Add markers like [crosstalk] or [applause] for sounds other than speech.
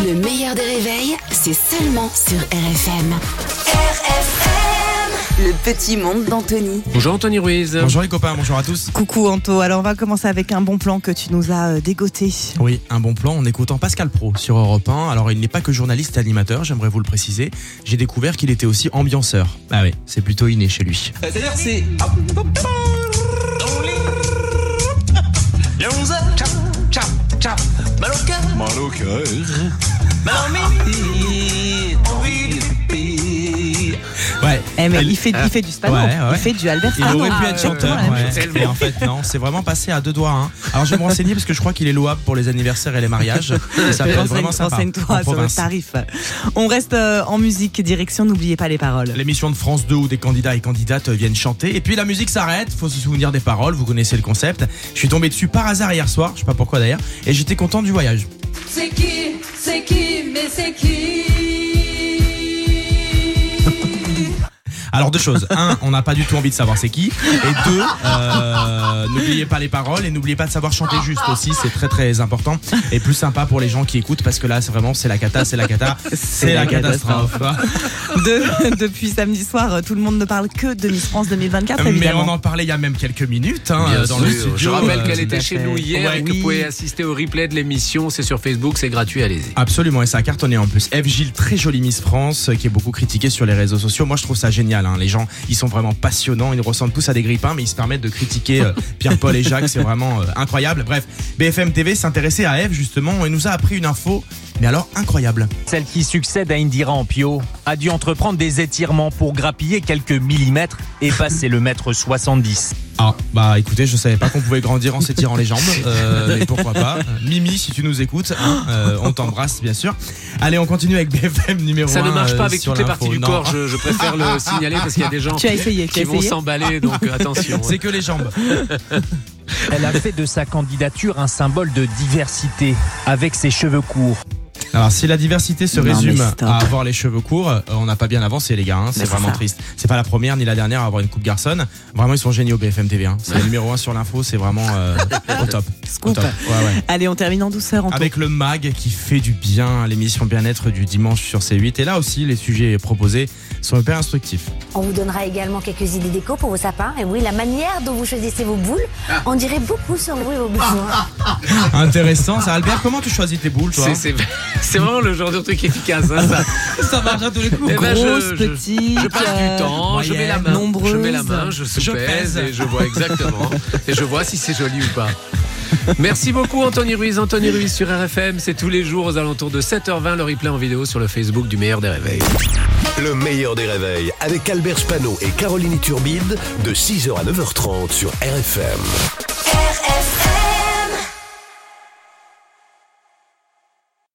Le meilleur des réveils, c'est seulement sur RFM. RFM Le petit monde d'Anthony. Bonjour Anthony Ruiz. Bonjour les copains, bonjour à tous. Coucou Anto, alors on va commencer avec un bon plan que tu nous as euh, dégoté. Oui, un bon plan en écoutant Pascal Pro sur Europe 1. Alors il n'est pas que journaliste et animateur, j'aimerais vous le préciser. J'ai découvert qu'il était aussi ambianceur. Ah oui, c'est plutôt inné chez lui. C'est-à-dire c'est... cœur. Ouais. Eh mais Elle- il fait, Ah. il fait du Spano, Ouais, ouais. il fait du Albert Il Spano. aurait pu Ah, être exactement chanteur, ouais. chose. et en fait non, c'est vraiment passé à deux doigts. hein. Alors je vais me renseigner parce que je crois qu'il est louable pour les anniversaires et les mariages. Et ça peut être vraiment sympa. Renseigne-toi en sur le province. tarif. On reste euh, en musique, direction, n'oubliez pas les paroles. L'émission de France 2 où des candidats et candidates viennent chanter. Et puis la musique s'arrête, faut se souvenir des paroles, vous connaissez le concept. Je suis tombé dessus par hasard hier soir, je sais pas pourquoi d'ailleurs, et j'étais content du voyage. C'est qui C'est qui Mais c'est qui Alors deux choses. Un, on n'a pas du tout envie de savoir c'est qui. Et deux, euh, n'oubliez pas les paroles et n'oubliez pas de savoir chanter juste aussi. C'est très très important et plus sympa pour les gens qui écoutent parce que là c'est vraiment c'est la cata, c'est la cata, [laughs] c'est la catastrophe. De- depuis samedi soir, tout le monde ne parle que de Miss France 2024, Mais évidemment. on en parlait il y a même quelques minutes hein, dans le studio. Je rappelle qu'elle était chez nous hier Ouais. et que vous pouvez assister au replay de l'émission. C'est sur Facebook, c'est gratuit, allez-y. Absolument, et ça a cartonné en plus. Eve Gilles, très jolie Miss France, euh, qui est beaucoup critiquée sur les réseaux sociaux. Moi, je trouve ça génial. hein. Les gens, ils sont vraiment passionnants. Ils ressemblent tous à des grippins, mais ils se permettent de critiquer euh, [laughs] Pierre-Paul et Jacques. C'est vraiment euh, incroyable. Bref, BFM TV s'intéressait à Eve, justement, et nous a appris une info, mais alors incroyable. Celle qui succède à Indira Ampio a dû entreprendre des étirements pour grappiller quelques millimètres et passer le mètre 70. Ah, bah écoutez, je savais pas qu'on pouvait grandir en s'étirant les jambes, euh, [laughs] mais pourquoi pas. Mimi, si tu nous écoutes, hein, euh, on t'embrasse, bien sûr. Allez, on continue avec BFM numéro 1. Ça ne marche pas avec toutes les parties du corps, je, je préfère le [laughs] signaler parce qu'il y a des gens Tu as essayé, tu qui as vont s'emballer, donc euh, attention. C'est que les jambes. Elle a fait de sa candidature un symbole de diversité avec ses cheveux courts. Alors si la diversité se Non, résume à avoir les cheveux courts, euh, on n'a pas bien avancé les gars, hein, c'est vraiment ça. triste. C'est pas la première ni la dernière à avoir une coupe garçonne. Vraiment ils sont géniaux BFM TV. Hein. C'est le numéro 1 sur l'info, c'est vraiment euh, au top. [laughs] Au Scoop. top. Ouais, ouais. Allez, on termine en douceur, Anto. Avec le mag qui fait du bien, l'émission bien-être du dimanche sur C8. Et là aussi les sujets proposés sont hyper instructifs. On vous donnera également quelques idées déco pour vos sapins. Et oui, la manière dont vous choisissez vos boules, on dirait beaucoup sur vous et vos besoins. [laughs] Intéressant ça. Albert, comment tu choisis tes boules toi? C'est- C'est vraiment le genre de truc efficace. hein, ça. [laughs] Ça marche à tous les coups. Eh ben, je- Grosse, je- petite, Je passe euh, du temps, je mets la main, nombreuse. je mets la main, je Je soupèse pèse. et je vois exactement. et je vois si c'est joli ou pas. Merci beaucoup Anthony Ruiz. Anthony Ruiz sur RFM, c'est tous les jours aux alentours de 7h20 le replay en vidéo sur le Facebook du meilleur des réveils. Le meilleur des réveils avec Albert Spano et Caroline Turbide de 6h à 9h30 sur RFM. RFM